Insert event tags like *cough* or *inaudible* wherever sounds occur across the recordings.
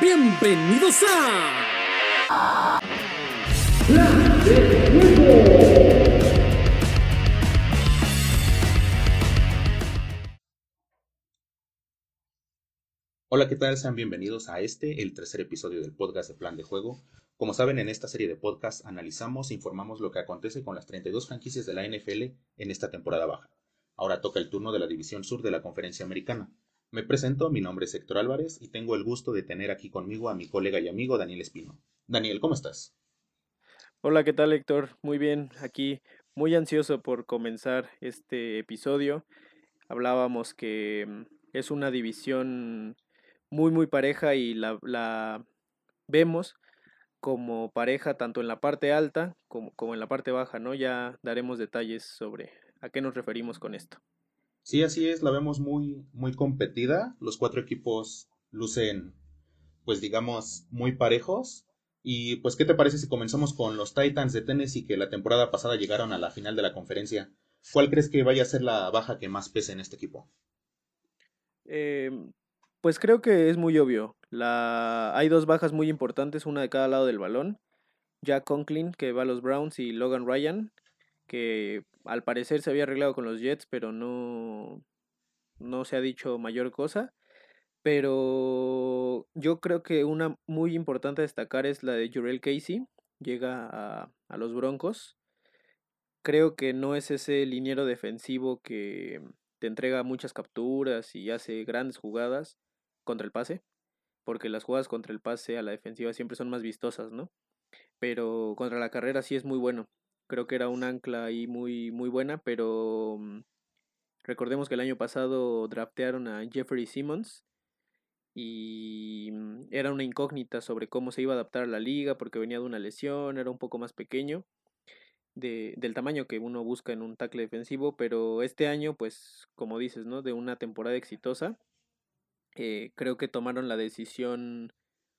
Bienvenidos a... Hola, ¿qué tal? Sean bienvenidos a este, el tercer episodio del podcast de Plan de Juego. Como saben, en esta serie de podcasts analizamos e informamos lo que acontece con las 32 franquicias de la NFL en esta temporada baja. Ahora toca el turno de la División Sur de la Conferencia Americana. Me presento, mi nombre es Héctor Álvarez y tengo el gusto de tener aquí conmigo a mi colega y amigo Daniel Espino. Daniel, ¿cómo estás? Hola, ¿qué tal Héctor? Muy bien, aquí muy ansioso por comenzar este episodio. Hablábamos que mm, es una división muy muy pareja y la, la vemos como pareja tanto en la parte alta como, como en la parte baja, ¿no? Ya daremos detalles sobre a qué nos referimos con esto. Sí, así es, la vemos muy, muy competida. Los cuatro equipos lucen, pues digamos, muy parejos. Y pues, ¿qué te parece si comenzamos con los Titans de Tennessee que la temporada pasada llegaron a la final de la conferencia? ¿Cuál crees que vaya a ser la baja que más pese en este equipo? Eh, pues creo que es muy obvio. La... Hay dos bajas muy importantes, una de cada lado del balón. Jack Conklin, que va a los Browns, y Logan Ryan, que al parecer se había arreglado con los Jets, pero no, no se ha dicho mayor cosa. Pero yo creo que una muy importante a destacar es la de Jurel Casey. Llega a, a los Broncos. Creo que no es ese liniero defensivo que te entrega muchas capturas y hace grandes jugadas contra el pase, porque las jugadas contra el pase a la defensiva siempre son más vistosas, ¿no? Pero contra la carrera sí es muy bueno. Creo que era un ancla ahí muy, muy buena, pero mm, recordemos que el año pasado draftearon a Jeffrey Simmons y mm, era una incógnita sobre cómo se iba a adaptar a la liga porque venía de una lesión, era un poco más pequeño. De, del tamaño que uno busca en un tackle defensivo, pero este año, pues, como dices, ¿no? De una temporada exitosa, eh, creo que tomaron la decisión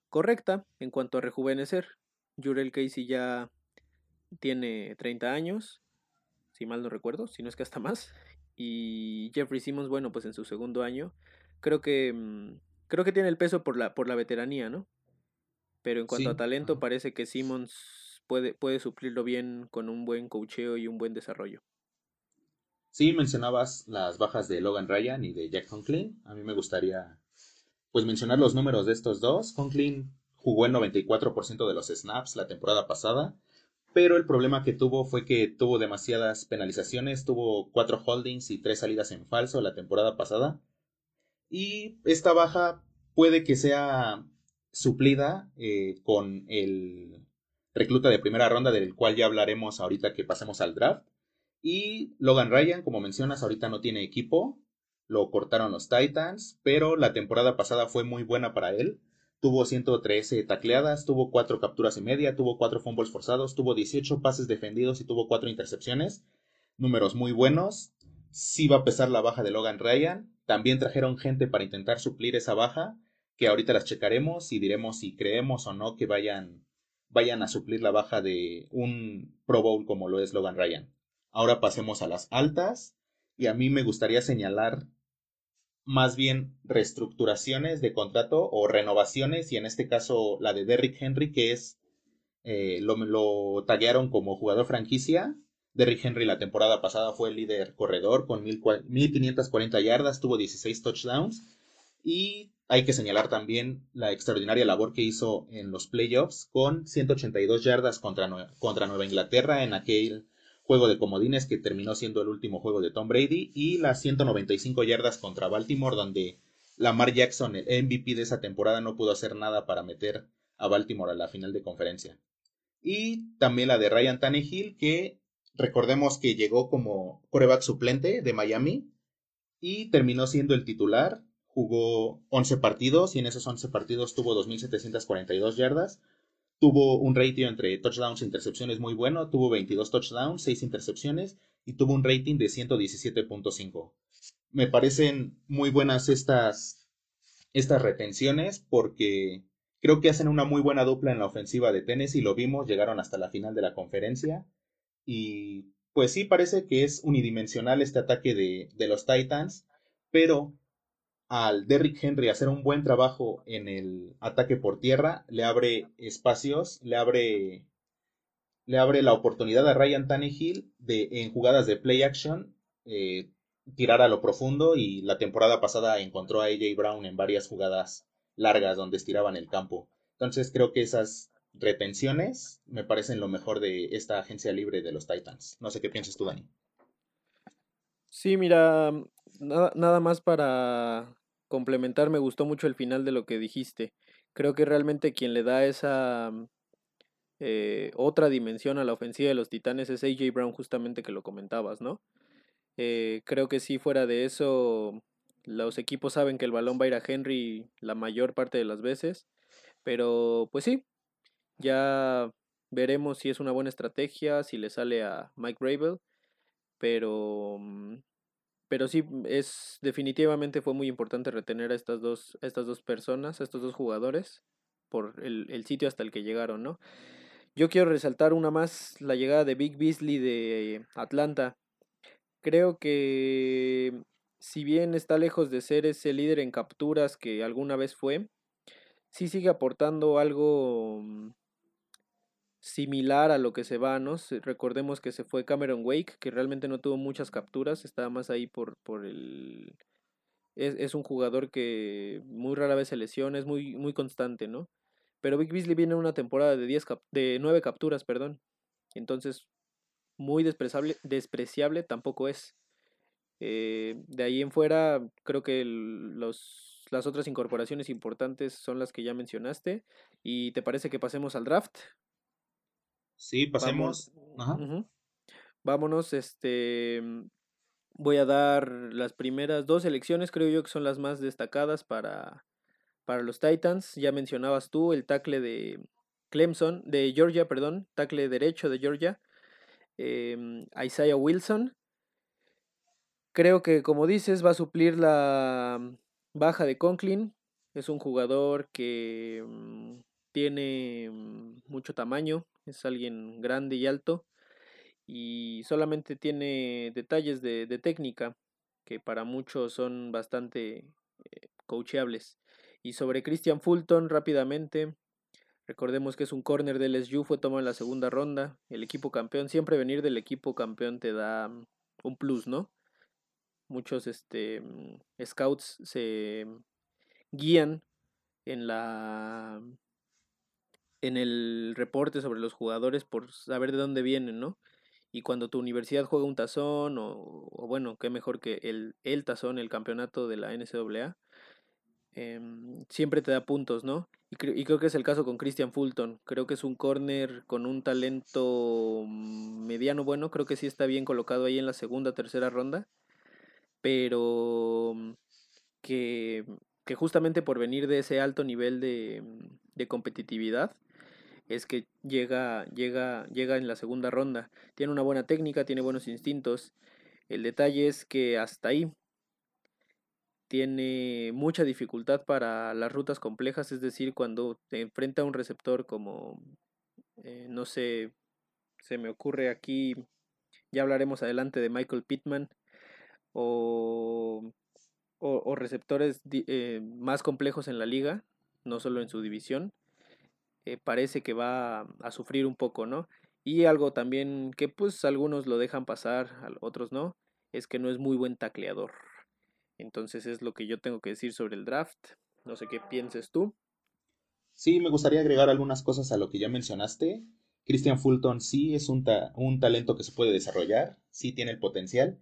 correcta en cuanto a rejuvenecer. Jurel Casey ya tiene 30 años, si mal no recuerdo, si no es que hasta más. Y Jeffrey Simmons, bueno, pues en su segundo año, creo que mm, creo que tiene el peso por la, por la veteranía, ¿no? Pero en cuanto a talento, parece que Simmons puede, puede suplirlo bien con un buen cocheo y un buen desarrollo. Sí, mencionabas las bajas de Logan Ryan y de Jack Conklin. A mí me gustaría pues mencionar los números de estos dos. Conklin jugó el 94% de los snaps la temporada pasada, pero el problema que tuvo fue que tuvo demasiadas penalizaciones, tuvo cuatro holdings y tres salidas en falso la temporada pasada. Y esta baja puede que sea suplida eh, con el recluta de primera ronda del cual ya hablaremos ahorita que pasemos al draft. Y Logan Ryan, como mencionas, ahorita no tiene equipo, lo cortaron los Titans, pero la temporada pasada fue muy buena para él. Tuvo 113 tacleadas, tuvo 4 capturas y media, tuvo 4 fumbles forzados, tuvo 18 pases defendidos y tuvo 4 intercepciones. Números muy buenos. Sí va a pesar la baja de Logan Ryan. También trajeron gente para intentar suplir esa baja, que ahorita las checaremos y diremos si creemos o no que vayan, vayan a suplir la baja de un Pro Bowl como lo es Logan Ryan. Ahora pasemos a las altas y a mí me gustaría señalar más bien reestructuraciones de contrato o renovaciones, y en este caso la de Derrick Henry, que es, eh, lo, lo taguearon como jugador franquicia. Derrick Henry la temporada pasada fue el líder corredor con 1540 yardas, tuvo 16 touchdowns. Y hay que señalar también la extraordinaria labor que hizo en los playoffs con 182 yardas contra, contra Nueva Inglaterra en aquel juego de comodines que terminó siendo el último juego de Tom Brady y las 195 yardas contra Baltimore donde Lamar Jackson, el MVP de esa temporada, no pudo hacer nada para meter a Baltimore a la final de conferencia. Y también la de Ryan Tannehill que recordemos que llegó como coreback suplente de Miami y terminó siendo el titular, jugó 11 partidos y en esos 11 partidos tuvo 2.742 yardas, Tuvo un rating entre touchdowns e intercepciones muy bueno, tuvo 22 touchdowns, 6 intercepciones y tuvo un rating de 117.5. Me parecen muy buenas estas, estas retenciones porque creo que hacen una muy buena dupla en la ofensiva de Tennessee, lo vimos, llegaron hasta la final de la conferencia y pues sí parece que es unidimensional este ataque de, de los Titans, pero al Derrick Henry hacer un buen trabajo en el ataque por tierra, le abre espacios, le abre le abre la oportunidad a Ryan Tannehill de en jugadas de play action eh, tirar a lo profundo y la temporada pasada encontró a AJ Brown en varias jugadas largas donde estiraban el campo. Entonces creo que esas retenciones me parecen lo mejor de esta agencia libre de los Titans. No sé qué piensas tú, Dani. Sí, mira, nada, nada más para complementar, me gustó mucho el final de lo que dijiste. Creo que realmente quien le da esa eh, otra dimensión a la ofensiva de los Titanes es AJ Brown, justamente que lo comentabas, ¿no? Eh, creo que si fuera de eso, los equipos saben que el balón va a ir a Henry la mayor parte de las veces, pero pues sí, ya veremos si es una buena estrategia, si le sale a Mike Rabel, pero mm, pero sí es definitivamente fue muy importante retener a estas dos a estas dos personas, a estos dos jugadores por el, el sitio hasta el que llegaron, ¿no? Yo quiero resaltar una más, la llegada de Big Beasley de Atlanta. Creo que si bien está lejos de ser ese líder en capturas que alguna vez fue, sí sigue aportando algo mm, similar a lo que se va, ¿no? Recordemos que se fue Cameron Wake, que realmente no tuvo muchas capturas, estaba más ahí por, por el... Es, es un jugador que muy rara vez se lesiona, es muy, muy constante, ¿no? Pero Big Beasley viene en una temporada de, 10 de 9 capturas, perdón. Entonces, muy despreciable, despreciable tampoco es. Eh, de ahí en fuera, creo que los, las otras incorporaciones importantes son las que ya mencionaste. ¿Y te parece que pasemos al draft? Sí, pasemos. Vámonos, este. Voy a dar las primeras dos elecciones, creo yo que son las más destacadas para, para los Titans. Ya mencionabas tú el tackle de Clemson, de Georgia, perdón, tackle derecho de Georgia, em, Isaiah Wilson. Creo que, como dices, va a suplir la baja de Conklin. Es un jugador que mm, tiene mm, mucho tamaño, es alguien grande y alto y solamente tiene detalles de, técnica que para muchos son bastante eh, coacheables. Y sobre Christian Fulton rápidamente, recordemos que es un corner del LSU, fue tomado en la segunda ronda, el equipo campeón, siempre venir del equipo campeón te da mm, un plus, ¿no? Muchos este, mm, scouts se guían en la en el reporte sobre los jugadores por saber de dónde vienen, ¿no? Y cuando tu universidad juega un tazón, o, o bueno, qué mejor que el, el tazón, el campeonato de la NCAA, Em, siempre te da puntos, ¿no? Y, creo que es el caso con Christian Fulton. Creo que es un corner con un talento mediano bueno. Creo que sí está bien colocado ahí en la segunda, tercera ronda. Pero mm, que, que justamente por venir de ese alto nivel de, de competitividad es que llega, llega, llega en la segunda ronda. Tiene una buena técnica, tiene buenos instintos. El detalle es que hasta ahí tiene mucha dificultad para las rutas complejas, es decir, cuando te enfrenta a un receptor como, eh, no sé, se me ocurre aquí, ya hablaremos adelante de Michael Pittman, o, o, receptores eh, más complejos en la liga, no solo en su división, parece que va a sufrir un poco, ¿no? Y algo también que pues algunos lo dejan pasar, otros no, es que no es muy buen tacleador. Entonces es lo que yo tengo que decir sobre el draft. No sé qué pienses tú. Sí, me gustaría agregar algunas cosas a lo que ya mencionaste. Christian Fulton sí es un, un talento que se puede desarrollar, sí tiene el potencial,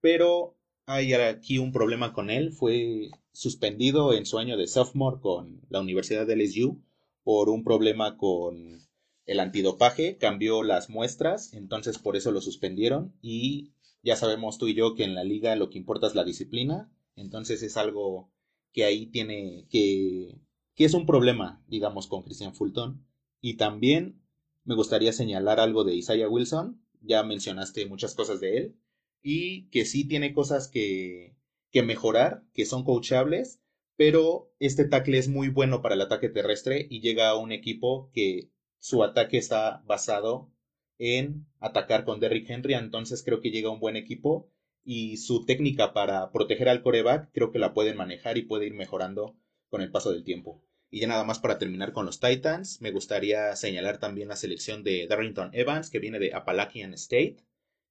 pero hay aquí un problema con él. Fue suspendido en su año de sophomore con la Universidad de LSU por un problema con el antidopaje, cambió las muestras, entonces por eso lo suspendieron y ya sabemos tú y yo que en la liga lo que importa es la disciplina, entonces es algo que ahí tiene que, que es un problema, digamos, con Christian Fulton. Y también me gustaría señalar algo de Isaiah Wilson, ya mencionaste muchas cosas de él, y que sí tiene cosas que, que mejorar, que son coachables, pero este tackle es muy bueno para el ataque terrestre y llega a un equipo que su ataque está basado en atacar con Derrick Henry, entonces creo que llega un buen equipo y su técnica para proteger al coreback creo que la pueden manejar y puede ir mejorando con el paso del tiempo. Y ya nada más para terminar con los Titans, me gustaría señalar también la selección de Darrington Evans, que viene de Appalachian State,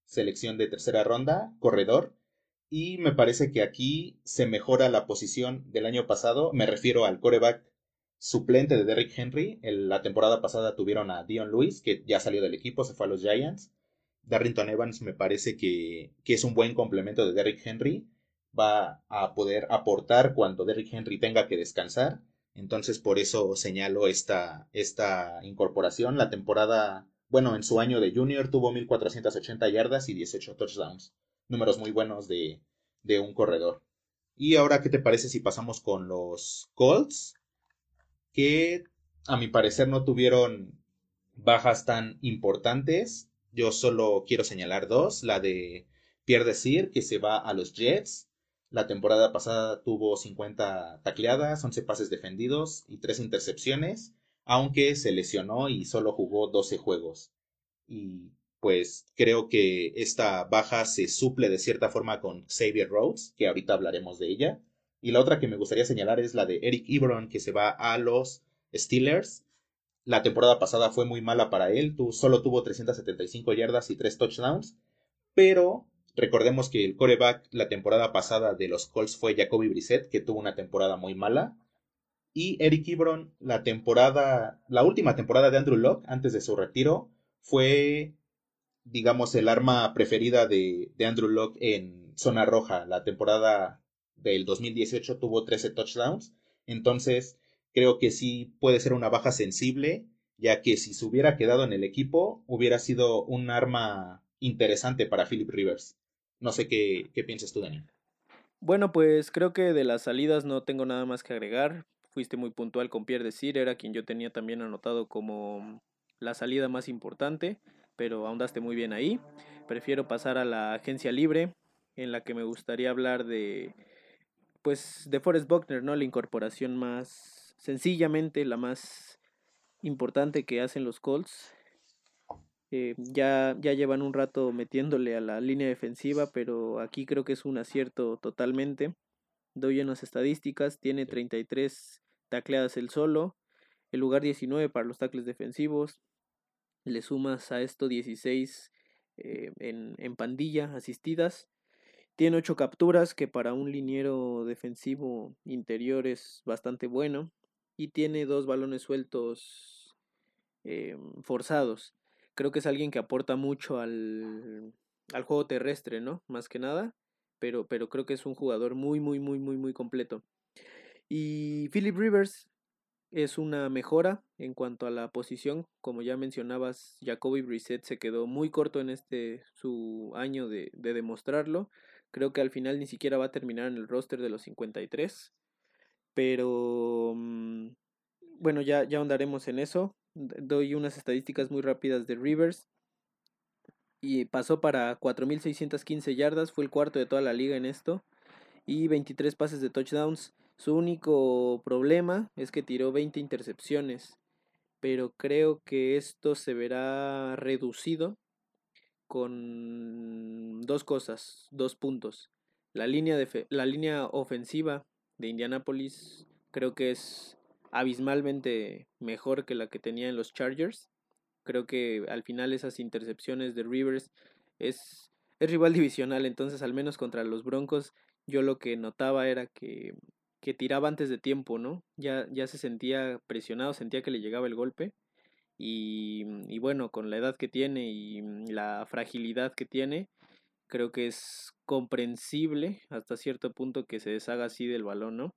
selección de tercera ronda, corredor, y me parece que aquí se mejora la posición del año pasado, me refiero al coreback suplente de Derrick Henry, la temporada pasada tuvieron a Dion Lewis, que ya salió del equipo, se fue a los Giants, Darrington Evans me parece que, que es un buen complemento de Derrick Henry, va a poder aportar cuando Derrick Henry tenga que descansar, entonces por eso señalo esta, esta incorporación. La temporada, bueno, en su año de junior tuvo 1480 yardas y 18 touchdowns. Números muy buenos de, de un corredor. Y ahora, ¿qué te parece si pasamos con los Colts? Que a mi parecer no tuvieron bajas tan importantes. Yo solo quiero señalar dos. La de Pierre Desir, que se va a los Jets. La temporada pasada tuvo 50 tacleadas, 11 pases defendidos y 3 intercepciones, aunque se lesionó y solo jugó 12 juegos. Y pues creo que esta baja se suple de cierta forma con Xavier Rhodes, que ahorita hablaremos de ella. Y la otra que me gustaría señalar es la de Eric Ebron, que se va a los Steelers. La temporada pasada fue muy mala para él, solo tuvo 375 yardas y 3 touchdowns, pero Recordemos que el coreback la temporada pasada de los Colts fue Jacoby Brissett, que tuvo una temporada muy mala. Y Eric Ebron, la temporada, la última temporada de Andrew Locke, antes de su retiro, fue, digamos, el arma preferida de, de Andrew Locke en zona roja. La temporada del 2018 tuvo 13 touchdowns. Entonces, creo que sí puede ser una baja sensible, ya que si se hubiera quedado en el equipo, hubiera sido un arma interesante para Philip Rivers. No sé qué, qué piensas tú, Daniel. Bueno, pues creo que de las salidas no tengo nada más que agregar. Fuiste muy puntual con Pierre Desir, era quien yo tenía también anotado como la salida más importante, pero ahondaste muy bien ahí. Prefiero pasar a la agencia libre, en la que me gustaría hablar de, pues, de Forrest Buckner, ¿no? La incorporación más, sencillamente la más importante que hacen los Colts. Eh, ya, ya llevan un rato metiéndole a la línea defensiva, pero aquí creo que es un acierto totalmente. Doy unas estadísticas, tiene 33 tacleadas el solo, el lugar 19 para los tacles defensivos, le sumas a esto 16 eh, en, en pandilla asistidas, tiene 8 capturas, que para un liniero defensivo interior es bastante bueno, y tiene dos balones sueltos eh, forzados creo que es alguien que aporta mucho al, al juego terrestre, ¿no? Más que nada, pero, pero creo que es un jugador muy, muy, muy, muy, muy completo. Y Philip Rivers es una mejora en cuanto a la posición. Como ya mencionabas, Jacoby Brissett se quedó muy corto en este su año de, de, demostrarlo. Creo que al final ni siquiera va a terminar en el roster de los 53. Pero mm, bueno, ya, ya ahondaremos en eso doy unas estadísticas muy rápidas de Rivers. Y pasó para 4.615 yardas, fue el cuarto de toda la liga en esto. Y 23 pases de touchdowns. Su único problema es que tiró 20 intercepciones. Pero creo que esto se verá reducido con dos cosas, dos puntos. La línea, de la línea ofensiva de Indianapolis creo que es abismalmente mejor que la que tenía en los Chargers. Creo que al final esas intercepciones de Rivers es, es rival *laughs* divisional, entonces al menos contra los Broncos yo lo que notaba era que, que tiraba antes de tiempo, ¿no? Ya, ya se sentía presionado, sentía que le llegaba el golpe. Y, y, bueno, con la edad que tiene y la fragilidad que tiene, creo que es comprensible hasta cierto punto que se deshaga así del balón, ¿no?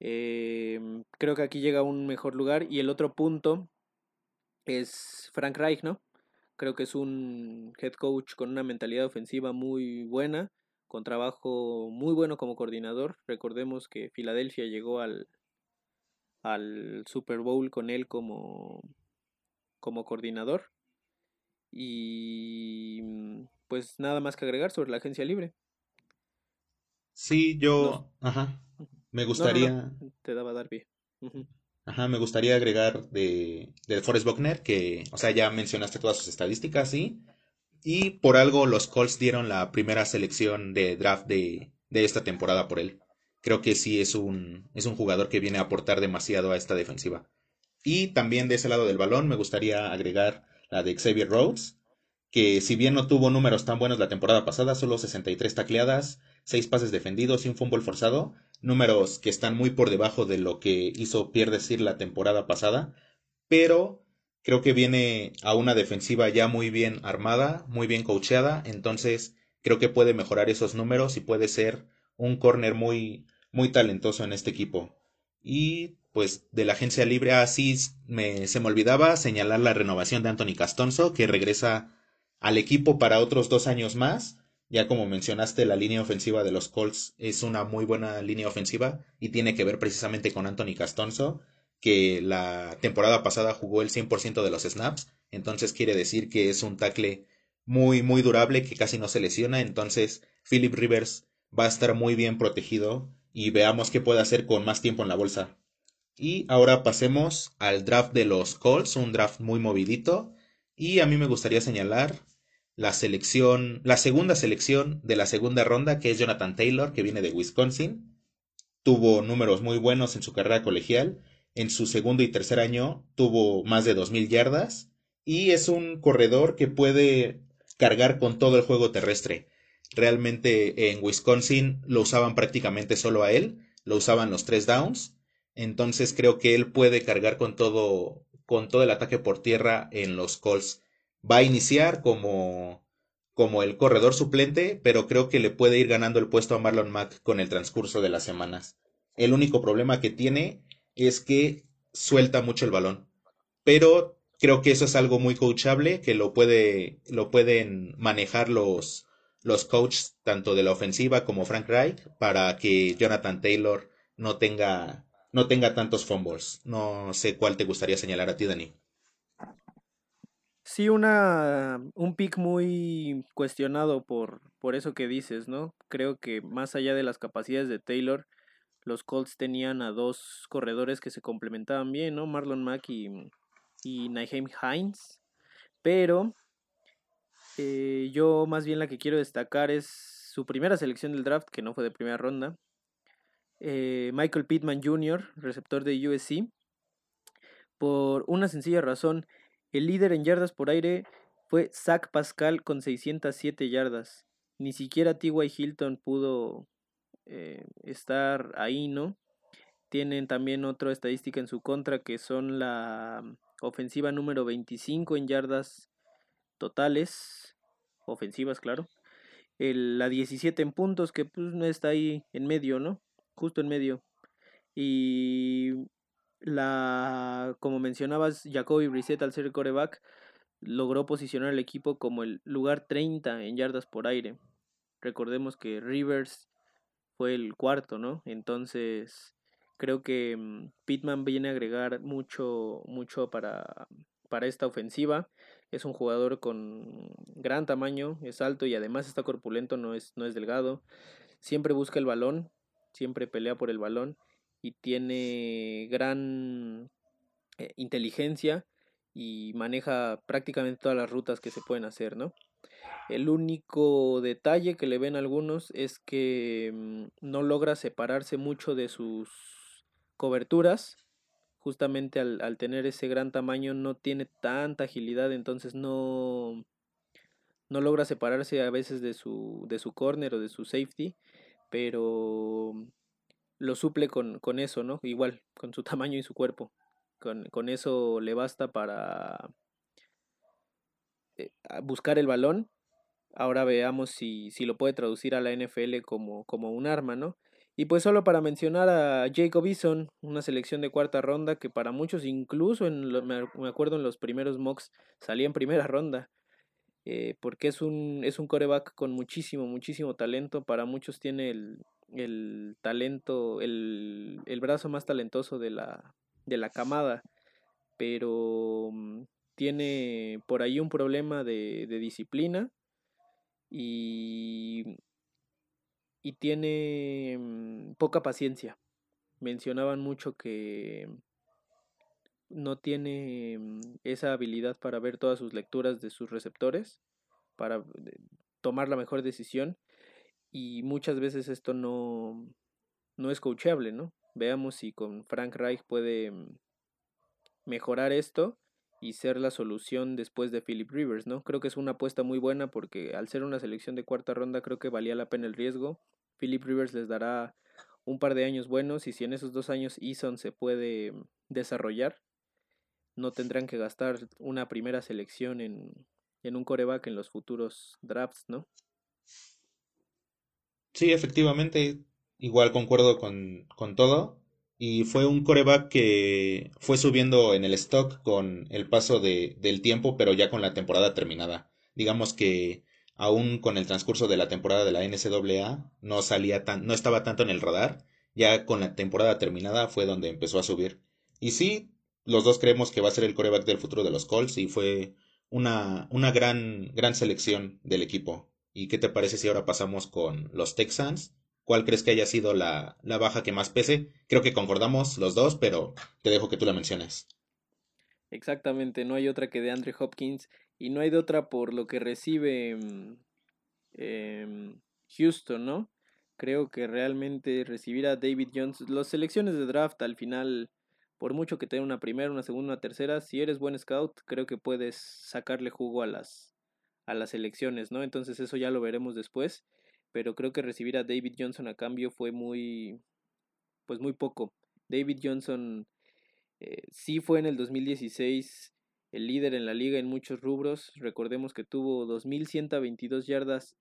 Em, creo que aquí llega a un mejor lugar. Y el otro punto es Frank Reich, ¿no? Creo que es un head coach con una mentalidad ofensiva muy buena, con trabajo muy bueno como coordinador. Recordemos que Filadelfia llegó al, al Super Bowl con él como, como coordinador. Y pues nada más que agregar sobre la agencia libre. Sí, yo... Ajá. Me gustaría. Te daba Darby. Ajá, me gustaría agregar de, de Forrest Buckner que, o sea, ya mencionaste todas sus estadísticas, sí, Y por algo los Colts dieron la primera selección de draft de, de esta temporada por él. Creo que sí es un, es un jugador que viene a aportar demasiado a esta defensiva. Y también de ese lado del balón me gustaría agregar la de Xavier Rhodes, que si bien no tuvo números tan buenos la temporada pasada, solo 63 tacleadas, 6 pases defendidos y un fumble forzado, números que están muy por debajo de lo que hizo Pierre Desir la temporada pasada, pero creo que viene a una defensiva ya muy bien armada, muy bien coacheada, entonces creo que puede mejorar esos números y puede ser un corner muy muy talentoso en este equipo. Y pues de la agencia libre así me, se me olvidaba señalar la renovación de Anthony Castonzo que regresa al equipo para otros dos años más. Ya como mencionaste, la línea ofensiva de los Colts es una muy buena línea ofensiva y tiene que ver precisamente con Anthony Castonzo, que la temporada pasada jugó el 100% de los snaps, entonces quiere decir que es un tackle muy, muy durable, que casi no se lesiona, entonces Philip Rivers va a estar muy bien protegido y veamos qué puede hacer con más tiempo en la bolsa. Y ahora pasemos al draft de los Colts, un draft muy movidito. Y a mí me gustaría señalar la selección, la segunda selección de la segunda ronda, que es Jonathan Taylor, que viene de Wisconsin. Tuvo números muy buenos en su carrera colegial. En su segundo y tercer año tuvo más de 2.000 yardas. Y es un corredor que puede cargar con todo el juego terrestre. Realmente en Wisconsin lo usaban prácticamente solo a él, lo usaban los tres downs. Entonces creo que él puede cargar con todo, con todo el ataque por tierra en los Colts. Va a iniciar como, como el corredor suplente, pero creo que le puede ir ganando el puesto a Marlon Mack con el transcurso de las semanas. El único problema que tiene es que suelta mucho el balón. Pero creo que eso es algo muy coachable, que lo puede, lo pueden manejar los, los coaches tanto de la ofensiva como Frank Reich para que Jonathan Taylor no tenga no tenga tantos fumbles. No sé cuál te gustaría señalar a ti, Dani. Sí, una un pick muy cuestionado por por eso que dices, ¿no? Creo que más allá de las capacidades de Taylor, los Colts tenían a dos corredores que se complementaban bien, ¿no? Marlon Mack y, y Naheem Hines. Pero eh, yo más bien la que quiero destacar es su primera selección del draft, que no fue de primera ronda. Eh, Michael Pittman Jr., receptor de USC. Por una sencilla razón, el líder en yardas por aire fue Zach Pascal con 607 yardas. Ni siquiera T.Y. Hilton pudo eh, estar ahí, ¿no? Tienen también otra estadística en su contra que son la ofensiva número 25 en yardas totales, ofensivas, claro. El, la 17 en puntos, que pues no está ahí en medio, ¿no? Justo en medio. Y la, como mencionabas, Jacoby Brissett al ser coreback, logró posicionar al equipo como el lugar 30 en yardas por aire. Recordemos que Rivers fue el cuarto, ¿no? Entonces, creo que mm, Pittman viene a agregar mucho, mucho para, para esta ofensiva. Es un jugador con gran tamaño, es alto y además está corpulento, no es, no es delgado. Siempre busca el balón, siempre pelea por el balón y tiene gran eh, inteligencia y maneja prácticamente todas las rutas que se pueden hacer, ¿no? El único detalle que le ven algunos es que mm, no logra separarse mucho de sus coberturas justamente al, tener ese gran tamaño no tiene tanta agilidad, entonces no, no logra separarse a veces de su, de su corner o de su safety, pero lo suple con, con eso, ¿no? Igual, con su *laughs* tamaño y su cuerpo. Con, con eso le basta para buscar el balón. Ahora veamos si, si, lo puede traducir a la NFL como, como un arma, ¿no? Y pues solo para mencionar a Jacob Eason, una selección de cuarta ronda que para muchos, incluso en me acuerdo en los primeros mocks, salía en primera ronda. Eh, porque es un, es un coreback con muchísimo, muchísimo talento. Para muchos tiene el, el talento, el, el, brazo más talentoso de la, de la camada. Pero mm, tiene por ahí un problema de, disciplina. Y y tiene mm, poca paciencia. Mencionaban mucho que no tiene mm, esa habilidad para ver todas sus lecturas de sus receptores. para tomar la mejor decisión y muchas veces esto no, no es coachable, ¿no? Veamos si con Frank Reich puede mm, mejorar esto y ser la solución después de Philip Rivers, ¿no? Creo que es una apuesta muy buena porque al ser una selección de cuarta ronda creo que valía la pena el riesgo. Philip Rivers les dará un par de años buenos y si en esos dos años Eason se puede desarrollar, no tendrán que gastar una primera selección en, en un coreback en los futuros drafts, ¿no? Sí, efectivamente, igual concuerdo con, con todo. Y fue un coreback que fue subiendo en el stock con el paso de, del tiempo, pero ya con la temporada terminada. Digamos que aún con el transcurso de la temporada de la NCAA no salía tan, no estaba tanto en el radar. Ya con la temporada terminada fue donde empezó a subir. Y sí, los dos creemos que va a ser el coreback del futuro de los Colts y fue una, una gran, gran selección del equipo. ¿Y qué te parece si ahora pasamos con los Texans? ¿Cuál crees que haya sido la, la baja que más pese? Creo que concordamos los dos, pero te dejo que tú la menciones. Exactamente, no hay otra que de Andre Hopkins y no hay de otra por lo que recibe em, Houston, ¿no? Creo que realmente recibir a David Jones, las selecciones de draft al final, por mucho que tenga una primera, una segunda, una tercera, si eres buen scout, creo que puedes sacarle jugo a las, a las elecciones, ¿no? Entonces eso ya lo veremos después, pero creo que recibir a David Johnson a cambio fue muy, pues muy poco. David Johnson eh, sí fue en el 2016 el líder en la liga en muchos rubros. Recordemos que tuvo 2.122 yardas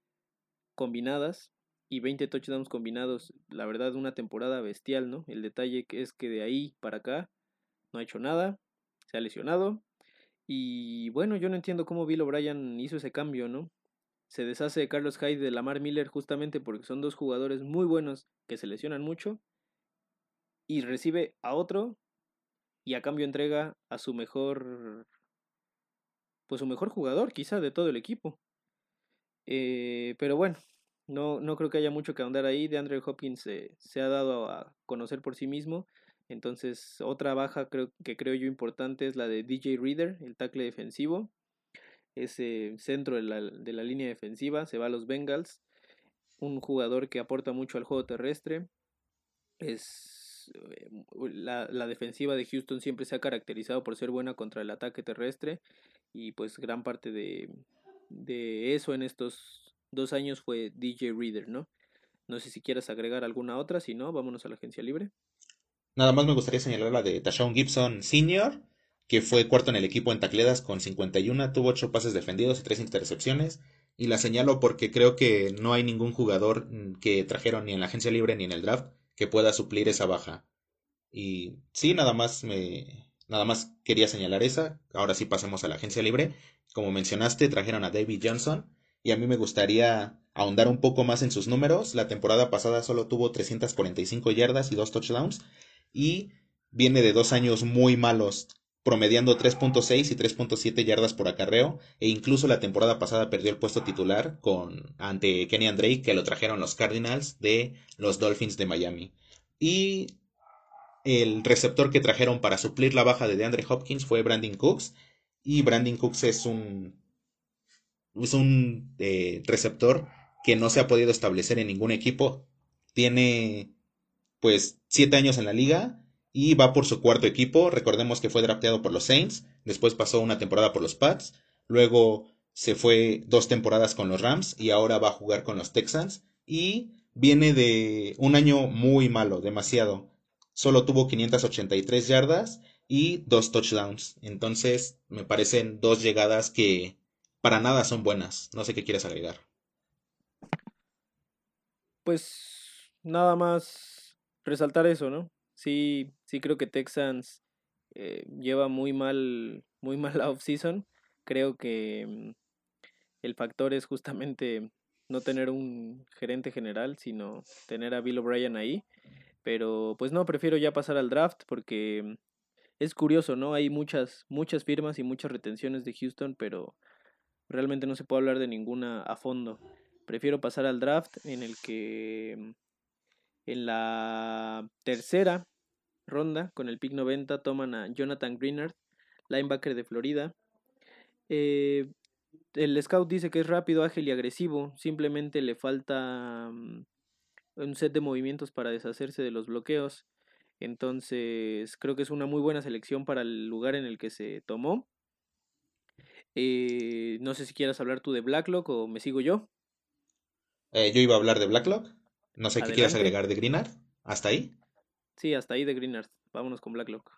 combinadas y 20 touchdowns combinados. La verdad, una temporada bestial, ¿no? El detalle es que de ahí para acá no ha hecho nada, se ha lesionado y bueno, yo no entiendo cómo Bill O'Brien hizo ese cambio, ¿no? Se deshace de Carlos Hyde de Lamar Miller justamente porque son dos jugadores muy buenos que se lesionan mucho. Y recibe a otro y a cambio entrega a su mejor. Pues su mejor jugador, quizá, de todo el equipo. Eh, pero bueno, no, no creo que haya mucho que ahondar ahí. De Andrew Hopkins se ha dado a conocer por sí mismo. Entonces, otra baja creo, que creo yo importante es la de DJ Reader, el tackle defensivo. Ese centro de la, de la línea defensiva se va a los Bengals. Un jugador que aporta mucho al juego terrestre. Es eh, la, la, defensiva de Houston siempre se ha caracterizado por ser buena contra el ataque terrestre. Y pues gran parte de, de eso en estos dos años fue DJ Reader, ¿no? No sé si quieras agregar alguna otra, si no, vámonos a la agencia libre. Nada más me gustaría señalar la de Tashawn Gibson Sr., que fue cuarto en el equipo en tacleadas con 51, tuvo 8 pases defendidos y 3 intercepciones. Y la señalo porque creo que no hay ningún jugador mm, que trajeron ni en la agencia libre ni en el draft que pueda suplir esa baja. Y sí, nada más me nada más quería señalar esa. Ahora sí pasemos a la agencia libre. Como mencionaste, trajeron a David Johnson y a mí me gustaría ahondar un poco más en sus números. La temporada pasada solo tuvo 345 yardas y 2 touchdowns y viene de dos años muy malos, promediando 3.6 y 3.7 yardas por acarreo, e incluso la temporada pasada perdió el puesto titular con ante Kenny Drake, que lo trajeron los Cardinals de los Dolphins de Miami. Y el receptor que trajeron para suplir la baja de DeAndre Hopkins fue Brandon Cooks, y Brandon Cooks es un es un eh, receptor que no se ha podido establecer en ningún equipo. Tiene pues siete años en la liga y va por su cuarto equipo. Recordemos que fue drafteado por los Saints, después pasó una temporada por los Pats, luego se fue dos temporadas con los Rams y ahora va a jugar con los Texans y viene de un año muy malo, demasiado. Solo tuvo 583 yardas y dos touchdowns. Entonces me parecen dos llegadas que para nada son buenas. No sé qué quieres agregar. Pues nada más resaltar eso, ¿no? Sí, sí creo que Texans eh, lleva muy mal, muy mal *laughs* la offseason. Creo que mm, el factor es justamente no tener un gerente general, sino tener a Bill O'Brien ahí. Pero pues no, prefiero ya pasar al draft porque mm, es curioso, ¿no? Hay muchas, muchas firmas y muchas retenciones de Houston, pero realmente no se puede hablar de ninguna a fondo. Prefiero pasar al draft en el que mm, en la tercera ronda, con el pick 90, toman a Jonathan Greenard, linebacker de Florida. Eh, el scout dice que es rápido, ágil y agresivo. Simplemente le falta mm, un set de movimientos para deshacerse de los bloqueos. Entonces, creo que es una muy buena selección para el lugar en el que se tomó. Eh, no sé si quieras hablar tú de Blacklock o me sigo yo. Eh, yo iba a hablar de Blacklock. No sé qué quieras agregar de Greenard. ¿Hasta ahí? Sí, hasta ahí de Greenard. Vámonos con Blacklock.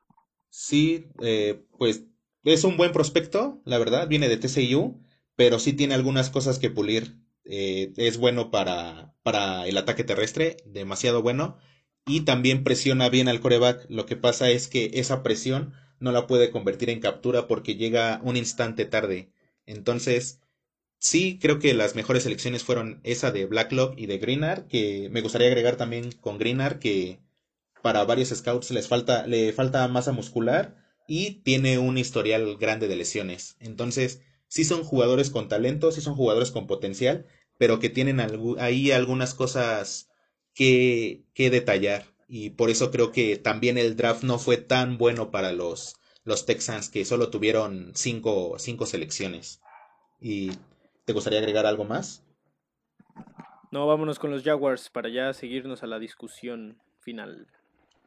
Sí, eh, pues es un buen prospecto, la verdad. Viene de TCU, pero sí tiene algunas cosas que pulir. es bueno para, para el ataque terrestre, demasiado bueno y también presiona bien al coreback. Lo que pasa es que esa presión no la puede convertir en captura porque llega un instante tarde. Entonces, sí, creo que las mejores selecciones fueron esa de Blacklock y de Greenard, que me gustaría agregar también con Greenard que para varios scouts les falta, le falta masa muscular y tiene un historial grande de lesiones. Entonces, sí son jugadores con talento, sí son jugadores con potencial, pero que tienen ahí algunas cosas que, detallar. Y por eso creo que también el draft no fue tan bueno para los, los Texans, que solo tuvieron cinco, cinco selecciones. ¿Y te gustaría agregar algo más? No, vámonos con los Jaguars para ya seguirnos a la discusión final.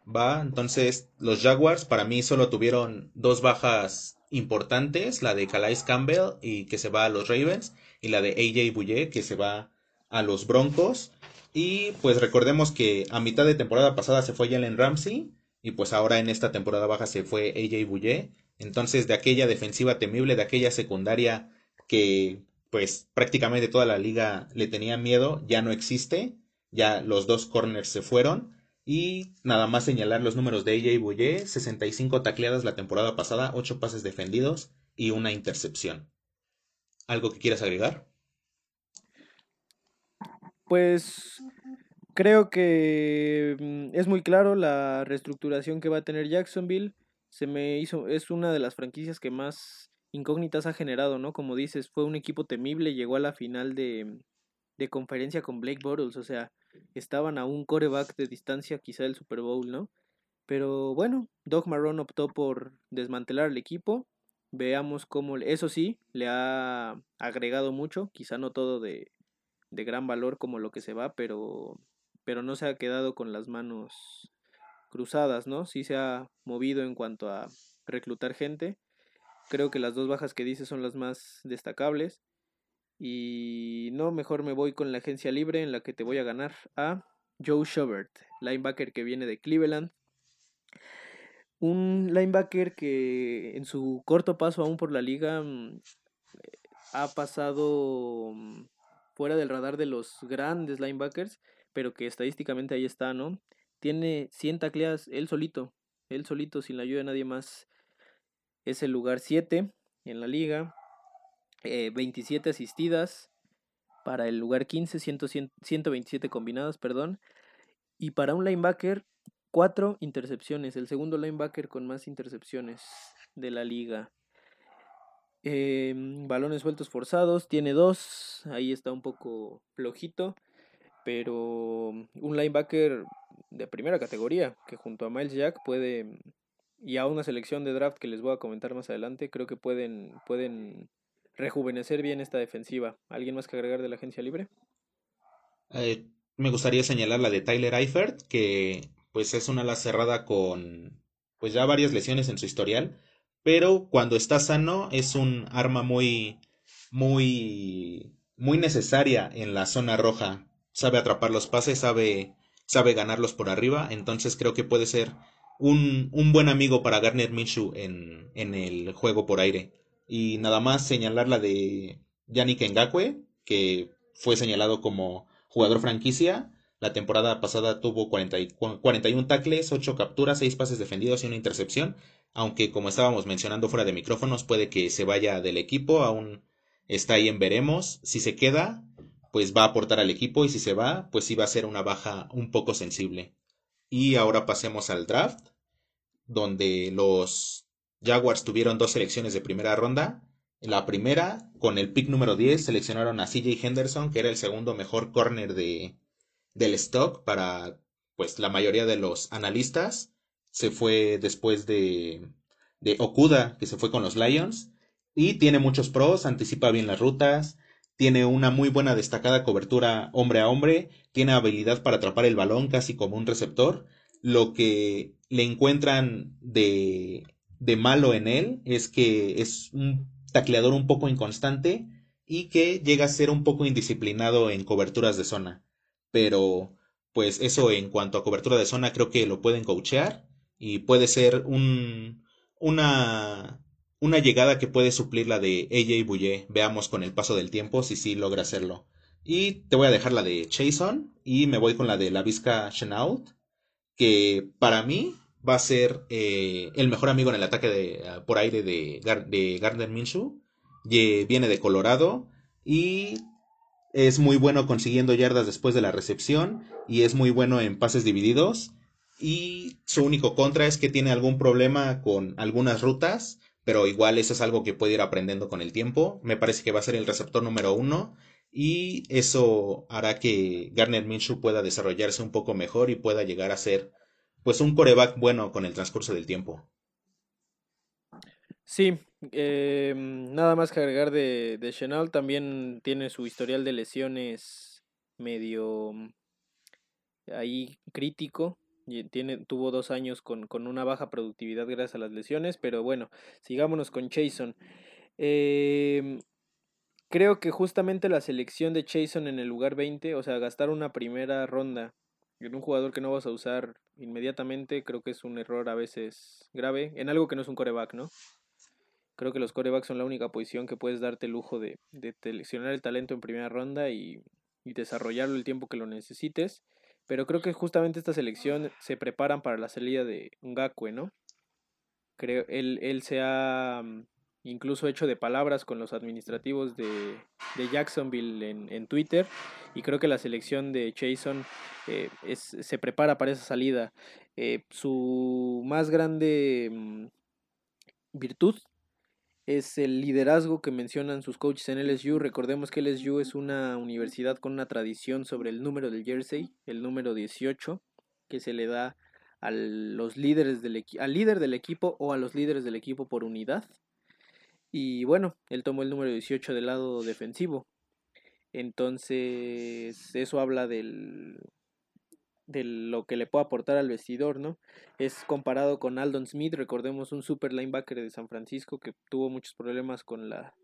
Va, entonces los Jaguars para mí solo tuvieron dos bajas importantes, la de Calais Campbell y que se va a los Ravens y la de AJ Bouye que se va a los Broncos. Y pues recordemos que a mitad de temporada pasada se fue Jalen Ramsey y pues ahora en esta temporada baja se fue AJ Bouye. Entonces de aquella defensiva temible, de aquella secundaria que pues prácticamente toda la liga le tenía miedo, ya no existe. Ya los dos corners se fueron. Y nada más señalar los números de AJ Bouye, 65 tacleadas la temporada pasada, 8 pases defendidos y una intercepción. ¿Algo que quieras agregar? Pues creo que mm, es muy claro la reestructuración que va a tener Jacksonville. Se me hizo, es una de las franquicias que más incógnitas ha generado, ¿no? Como dices, fue un equipo temible, llegó a la final de, de conferencia con Blake Bortles, o sea, estaban a un coreback de distancia quizá del Super Bowl, ¿no? Pero bueno, Doug Marrone optó por desmantelar el equipo. Veamos cómo, eso sí, le ha agregado mucho, quizá no todo de, de gran valor como lo que se va, pero, pero no se ha quedado con las manos cruzadas, ¿no? Sí se ha movido en cuanto a reclutar gente. Creo que las dos bajas que dice son las más destacables. Y no, mejor me voy con la agencia libre en la que te voy a ganar a Joe Schubert, linebacker que viene de Cleveland. Un linebacker que en su corto paso aún por la liga mm, ha pasado mm, fuera del radar de los grandes linebackers, pero que estadísticamente ahí está, ¿no? Tiene 100 tacleadas él solito, él solito, sin la ayuda de nadie más. Es el lugar 7 en la liga, 27 eh, asistidas para el lugar 15, 127 combinadas, perdón. Y para un linebacker, 4 intercepciones, el segundo linebacker con más intercepciones de la liga. Em, balones sueltos forzados, tiene dos, ahí está un poco flojito, pero un linebacker de primera categoría que junto a Miles Jack puede, y a una selección de draft que les voy a comentar más adelante, creo que pueden, pueden rejuvenecer bien esta defensiva. ¿Alguien más que agregar de la agencia libre? Eh, me gustaría señalar la de Tyler Eifert, que pues es una ala cerrada con pues ya varias lesiones en su historial pero cuando está sano es un arma muy, muy, muy necesaria en la zona roja. Sabe atrapar los pases, sabe, sabe ganarlos por arriba, entonces creo que puede ser un, un buen amigo para Garner Minshew en, en el juego por aire. Y nada más señalar la de Yannick Ngakwe, que fue señalado como jugador franquicia. La temporada pasada tuvo 40, 41 tackles, 8 capturas, 6 pases defendidos y una intercepción aunque como estábamos mencionando fuera de micrófonos, puede que se vaya del equipo, aún está ahí en veremos. Si se queda, pues va a aportar al equipo y si se va, pues sí va a ser una baja un poco sensible. Y ahora pasemos al draft, donde los Jaguars tuvieron dos selecciones de primera ronda. La primera, con el pick número 10, seleccionaron a CJ Henderson, que era el segundo mejor corner de, del stock para pues la mayoría de los analistas se fue después de, de Okuda, que se fue con los Lions. Y tiene muchos pros, anticipa bien las rutas, tiene una muy buena destacada cobertura hombre a hombre, tiene habilidad para atrapar el balón casi como un receptor. Lo que le encuentran de, de malo en él es que es un tacleador un poco inconstante y que llega a ser un poco indisciplinado en coberturas de zona. Pero, pues eso en cuanto a cobertura de zona creo que lo pueden coachear y puede ser un, una, una llegada que puede suplir la de AJ Bouye. Veamos con el paso del tiempo si sí logra hacerlo. Y te voy a dejar la de Chason y me voy con la de la Vizca Chenault, que para mí va a ser eh, el mejor amigo en el ataque de, por aire de, de Gardner Minshew. Viene de Colorado y es muy bueno consiguiendo yardas después de la recepción y es muy bueno en pases divididos. Y su único contra es que tiene algún problema con algunas rutas, pero igual eso es algo que puede ir aprendiendo con el tiempo. Me parece que va a ser el receptor número uno y eso hará que Garner Minshew pueda desarrollarse un poco mejor y pueda llegar a ser pues un coreback bueno con el transcurso del tiempo. Sí, eh, nada más que agregar de, de Chenal, también tiene su historial de lesiones medio mm, ahí crítico. Tiene, tuvo dos años con, con, una baja productividad gracias a las lesiones, pero bueno, sigámonos con Chason. Eh, creo que justamente la selección de Chason en el lugar 20, o sea, gastar una primera ronda en un jugador que no vas a usar inmediatamente, creo que es un error a veces grave, en algo que no es un coreback, ¿no? Creo que los corebacks son la única posición que puedes darte el lujo de, seleccionar el talento en primera ronda y, y desarrollarlo el tiempo que lo necesites. Pero creo que justamente esta selección se preparan para la salida de Ngakwe, ¿no? Creo, él, él se ha mm, incluso hecho de palabras con los administrativos de, de Jacksonville en, en, Twitter y creo que la selección de Jason eh, es, se prepara para esa salida. Eh, su más grande mm, virtud es el liderazgo que mencionan sus coaches en LSU. Recordemos que LSU es una universidad con una tradición sobre el número del jersey, el número 18, que se le da a los líderes del al líder del equipo o a los líderes del equipo por unidad. Y bueno, él tomó el número 18 del lado defensivo. Entonces, eso habla del, de lo que le puede aportar al vestidor, ¿no? Es comparado con Aldon Smith, recordemos un super linebacker de San Francisco que tuvo muchos problemas con la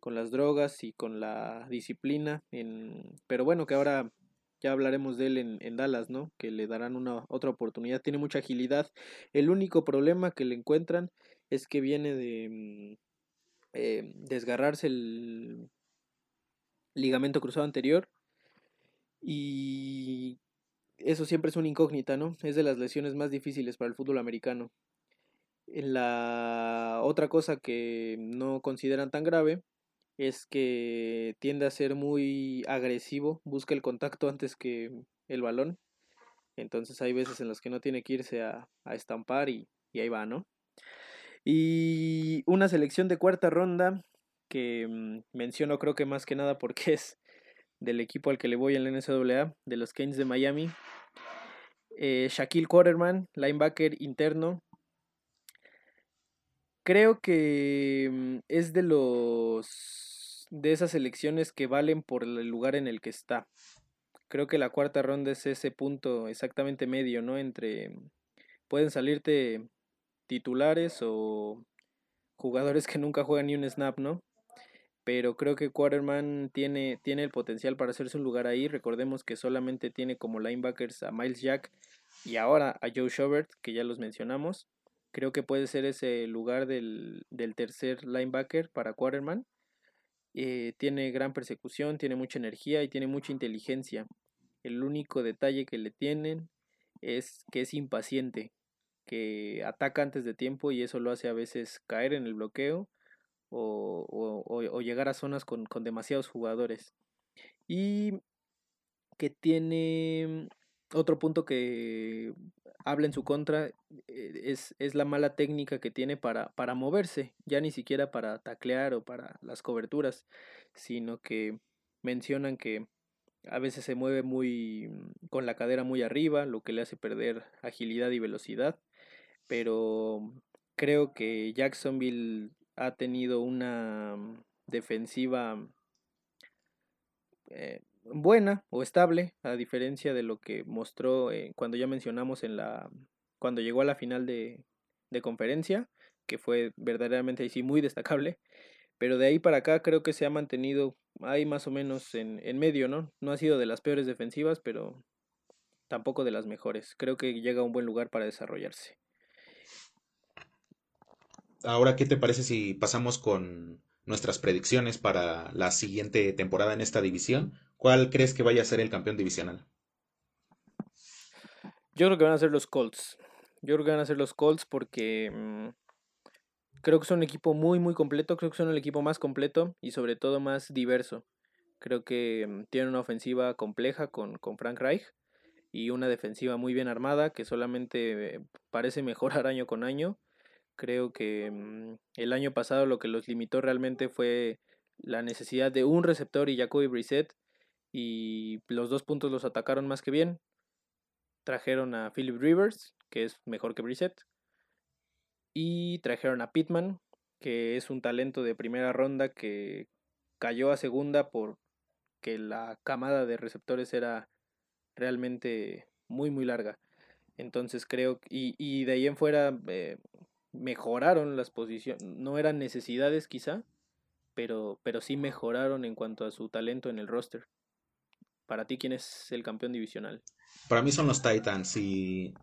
con las drogas y con la disciplina, en, pero bueno, que ahora ya hablaremos de él en, en, Dallas, ¿no? Que le darán una otra oportunidad, tiene mucha agilidad. El único problema que le encuentran es que viene de mm, eh, desgarrarse el ligamento cruzado anterior y eso siempre es una incógnita, ¿no? Es de las lesiones más difíciles para el fútbol americano. La otra cosa que no consideran tan grave es que tiende a ser muy agresivo, busca el contacto antes que el balón. Entonces hay veces en las que no tiene que irse a, estampar y, y, ahí va, ¿no? Y una selección de cuarta ronda que mm, menciono creo que más que nada porque *laughs* es del equipo al que le voy en la NCAA, de los Canes de Miami. Eh, Shaquille Quarterman, linebacker interno. Creo que mm, es de los de esas selecciones que valen por el lugar en el que está. Creo que la cuarta ronda es ese punto exactamente medio, ¿no? Entre pueden salirte titulares o jugadores que nunca juegan ni un snap, ¿no? pero creo que Quarterman tiene, tiene el potencial para hacerse un lugar ahí. Recordemos que solamente tiene como linebackers a Miles Jack y ahora a Joe Schobert, que ya los mencionamos. Creo que puede ser ese lugar del, tercer linebacker para Quarterman. Eh, tiene gran persecución, tiene mucha energía y tiene mucha inteligencia. El único detalle que le tienen es que es impaciente, que ataca antes de tiempo y eso lo hace a veces caer en el bloqueo o, llegar a zonas con, demasiados jugadores. Y que tiene otro punto que habla en su contra eh, es, la mala técnica que tiene para, para, moverse, ya ni siquiera para taclear o para las coberturas, sino que mencionan que a veces se mueve muy con la cadera muy arriba, lo que le hace perder agilidad y velocidad, pero creo que Jacksonville ha tenido una mm, defensiva eh, buena o estable, a diferencia de lo que mostró eh, cuando ya mencionamos en la cuando llegó a la final de, de conferencia, que fue verdaderamente sí muy destacable, pero de ahí para acá creo que se ha mantenido ahí más o menos en, en medio, ¿no? No ha sido de las peores defensivas, pero tampoco de las mejores. Creo que llega a un buen lugar para desarrollarse. Ahora, ¿qué te parece si pasamos con nuestras predicciones para la siguiente temporada en esta división? ¿Cuál crees que vaya a ser el campeón divisional? Yo creo que van a ser los Colts. Yo creo que van a ser los Colts porque mm, creo que son un equipo muy, muy completo. Creo que son el equipo más completo y sobre todo más diverso. Creo que mm, tienen una ofensiva compleja con, con Frank Reich y una defensiva muy bien armada que solamente parece mejorar *laughs* año con año. Creo que mm, el año pasado lo que los limitó realmente fue la necesidad de un receptor y Jacoby Brissett y los dos puntos los atacaron más que bien. Trajeron a Philip Rivers, que es mejor que Brissett, y trajeron a Pittman, que es un talento de primera ronda que cayó a segunda porque la camada de receptores era realmente muy muy larga. Entonces creo, y, y de ahí en fuera eh, mejoraron las posiciones, no eran necesidades quizá, pero, pero sí mejoraron en cuanto a su talento en el roster. Para ti, ¿quién es el campeón divisional? Para mí son los Titans y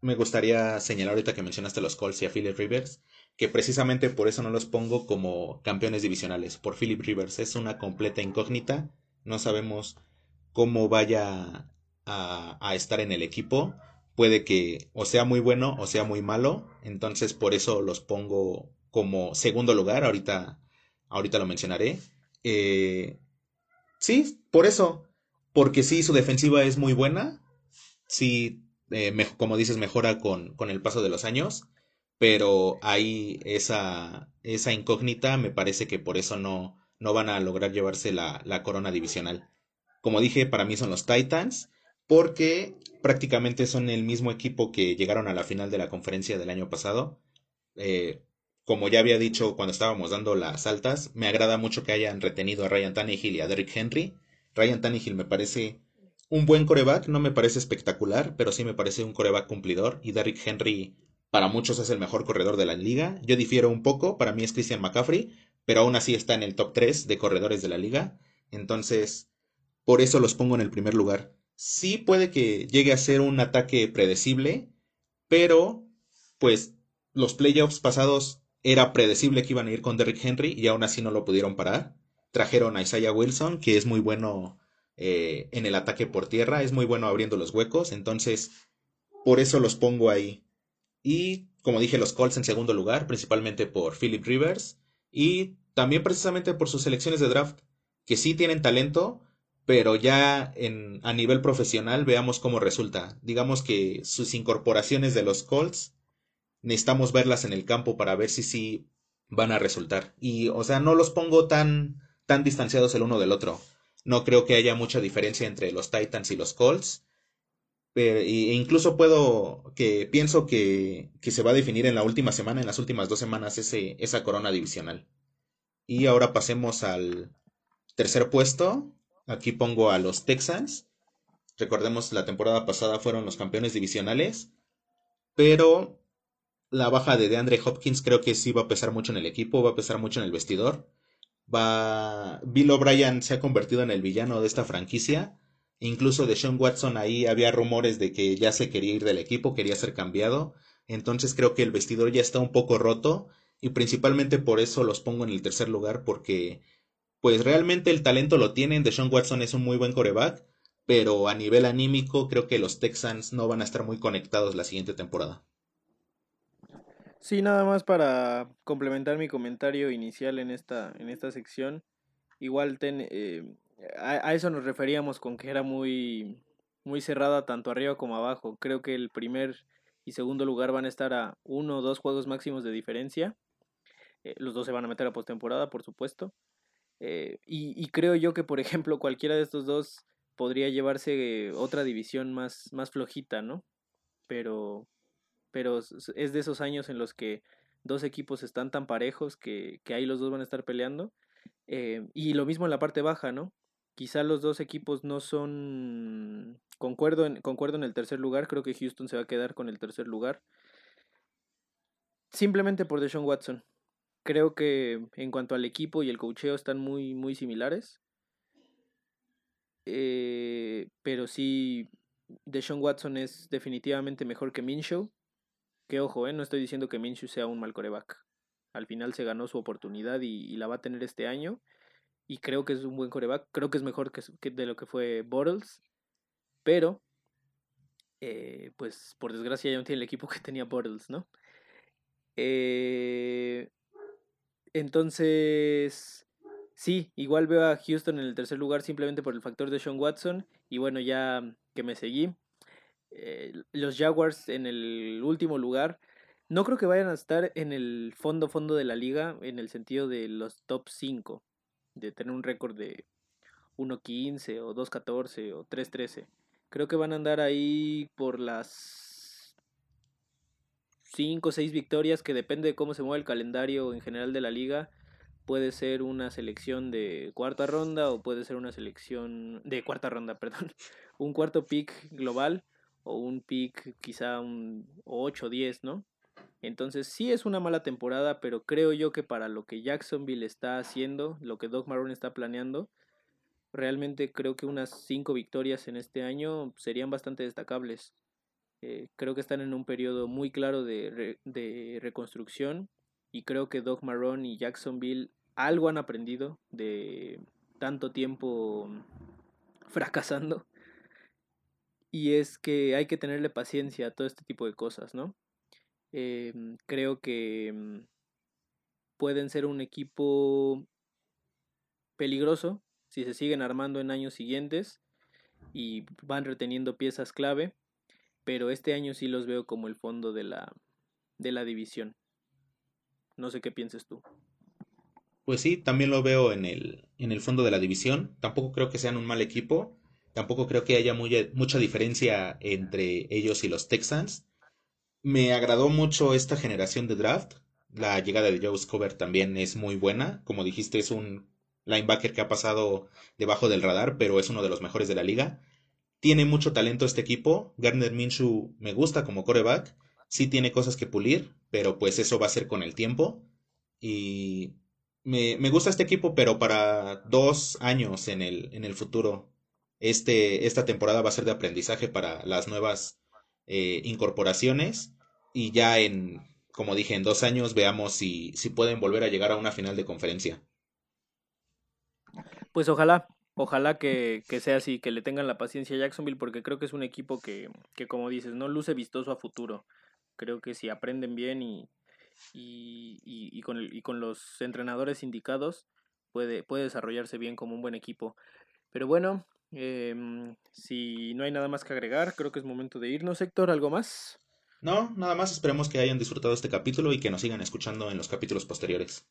me gustaría señalar ahorita que mencionaste a los Colts y a Philip Rivers, que precisamente por eso no los pongo como campeones divisionales. Por Philip Rivers es una completa incógnita, no sabemos cómo vaya a, a estar en el equipo puede que o sea muy bueno o sea muy malo. Entonces por eso los pongo como segundo lugar. Ahorita, ahorita lo mencionaré. Eh, sí, por eso. Porque sí, su defensiva es muy buena. Sí, eh, como dices, mejora con, con, el paso de los años. Pero hay esa, esa incógnita. Me parece que por eso no, no van a lograr llevarse la, la corona divisional. Como dije, para mí son los Titans porque prácticamente son el mismo equipo que llegaron a la final de la conferencia del año pasado. Eh, como ya había dicho cuando estábamos dando las altas, me agrada mucho que hayan retenido a Ryan Tannehill y a Derrick Henry. Ryan Tannehill me parece un buen coreback, no me parece espectacular, pero sí me parece un coreback cumplidor. Y Derrick Henry para muchos es el mejor corredor de la liga. Yo difiero un poco, para mí es Christian McCaffrey, pero aún así está en el top 3 de corredores de la liga. Entonces, por eso los pongo en el primer lugar sí puede que llegue a ser un ataque predecible, pero pues los playoffs pasados era predecible que iban a ir con Derrick Henry y aún así no lo pudieron parar. Trajeron a Isaiah Wilson, que es muy bueno eh, en el ataque por tierra, es muy bueno abriendo los huecos, entonces por eso los pongo ahí. Y como dije, los Colts en segundo lugar, principalmente por Philip Rivers y también precisamente por sus selecciones de draft, que sí tienen talento, pero ya en, a nivel profesional veamos cómo resulta. Digamos que sus incorporaciones de los Colts necesitamos verlas en el campo para ver si sí van a resultar. Y, o sea, no los pongo tan, tan distanciados el uno del otro. No creo que haya mucha diferencia entre los Titans y los Colts. Pero, e incluso puedo que pienso que, que, se va a definir en la última semana, en las últimas dos semanas, ese, esa corona divisional. Y ahora pasemos al tercer puesto, Aquí pongo a los Texans. Recordemos, la temporada pasada fueron los campeones divisionales. Pero la baja de DeAndre Hopkins creo que sí va a pesar mucho en el equipo, va a pesar mucho en el vestidor. Va... Bill O'Brien se ha convertido en el villano de esta franquicia. Incluso de Sean Watson ahí había rumores de que ya se quería ir del equipo, quería ser cambiado. Entonces creo que el vestidor ya está un poco roto. Y principalmente por eso los pongo en el tercer lugar porque pues realmente el talento lo tienen. Deshaun Watson es un muy buen coreback, pero a nivel anímico creo que los Texans no van a estar muy conectados la siguiente temporada. Sí, nada más para complementar mi comentario inicial en esta, en esta sección. Igual eh, a, eso nos referíamos con que era muy, muy cerrada tanto arriba como abajo. Creo que el primer y segundo lugar van a estar a uno o dos juegos máximos de diferencia. Eh, los dos se van a meter a postemporada, por supuesto. Eh, y, creo yo que, por ejemplo, cualquiera de estos dos podría llevarse otra división más, más flojita, ¿no? Pero, pero es de esos años en los que dos equipos están tan parejos que, que ahí los dos van a estar peleando. Eh, y lo mismo en la parte baja, ¿no? Quizá los dos equipos no son... Concuerdo en, concuerdo en el tercer lugar, creo que Houston se va a quedar con el tercer lugar. Simplemente por Deshaun Watson. Creo que en cuanto al equipo y el cocheo están muy, muy similares. Eh, pero sí, Deshaun Watson es definitivamente mejor que Minshew. Que ojo, eh, no estoy diciendo que Minshew sea un mal coreback. Al final se ganó su oportunidad y, la va a tener este año. Y creo que es un buen coreback. Creo que es mejor que, de lo que fue Bottles. Pero, eh, pues por desgracia ya no tiene el equipo que tenía Bottles, ¿no? Eh, entonces, sí, igual veo a Houston en el tercer lugar simplemente por el factor de Sean Watson. Y bueno, ya que me seguí, eh, los Jaguars en el último lugar. No creo que vayan a estar en el fondo fondo de la liga en el sentido de los top 5, de tener un récord de 1.15 o 2.14 o 3.13. Creo que van a andar ahí por las 5 o 6 victorias, que depende de cómo se mueva el calendario en general de la liga. Puede ser una selección de cuarta ronda o puede ser una selección de cuarta ronda, *laughs* perdón. Un cuarto pick global o un pick quizá un 8 o 10, ¿no? Entonces sí es una mala temporada, pero creo yo que para lo que Jacksonville está haciendo, lo que Doc Marrone está planeando, realmente creo que unas 5 victorias en este año serían bastante destacables. Eh, creo que están en un periodo muy claro de, de reconstrucción y creo que Doc Marrone y Jacksonville algo han aprendido de tanto tiempo fracasando y es que hay que tenerle paciencia a todo este tipo de cosas, ¿no? Em, creo que mm, pueden ser un equipo peligroso si se siguen armando en años siguientes y van reteniendo piezas clave, pero este año sí los veo como el fondo de la, de la división. No sé qué pienses tú. Pues sí, también lo veo en el, en el fondo de la división. Tampoco creo que sean un mal equipo. Tampoco creo que haya mucha diferencia entre ellos y los Texans. Me agradó mucho esta generación de draft. La llegada de Joe Scover también es muy buena. Como dijiste, es un linebacker que ha pasado debajo del radar, pero es uno de los mejores de la liga. Tiene mucho talento este equipo. Gardner Minshew me gusta como coreback. Sí tiene cosas que pulir, pero pues eso va a ser con el tiempo. Y me, me gusta este equipo, pero para dos años en el, en el futuro este, esta temporada va a ser de aprendizaje para las nuevas eh, incorporaciones y ya en, como dije, en dos años veamos si, si pueden volver a llegar a una final de conferencia. Pues ojalá, ojalá que, que, *laughs* sea así, que le tengan la paciencia a Jacksonville, porque creo que es un equipo que, que, como dices, no luce vistoso a futuro. Creo que si aprenden bien y, y, y, con, el, y con los entrenadores indicados, puede, puede desarrollarse bien como un buen equipo. Pero bueno, Em, si no hay nada más que agregar, creo que es momento de irnos, Héctor. ¿Algo más? No, nada más. Esperemos que hayan disfrutado este capítulo y que nos sigan escuchando en los capítulos posteriores.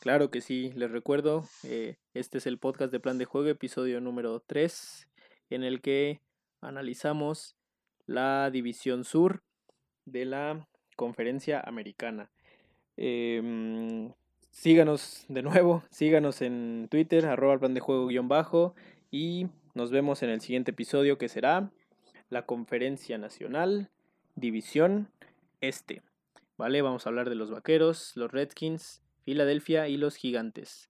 Claro que sí, les recuerdo, eh, este es el podcast de Plan de Juego, episodio número 3, en el que analizamos la división sur de la conferencia americana. Em, síganos de nuevo, síganos en Twitter, arroba plan de juego guion bajo, y nos vemos en el siguiente episodio que será la Conferencia Nacional División Este. ¿Vale? Vamos a hablar de los Vaqueros, los Redskins, Filadelfia y los Gigantes.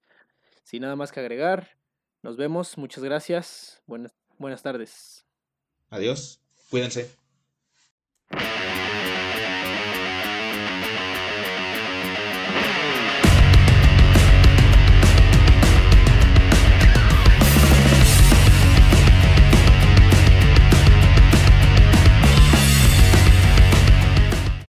Sin nada más que agregar, nos vemos. Muchas gracias. Buenas, tardes. Adiós. Cuídense.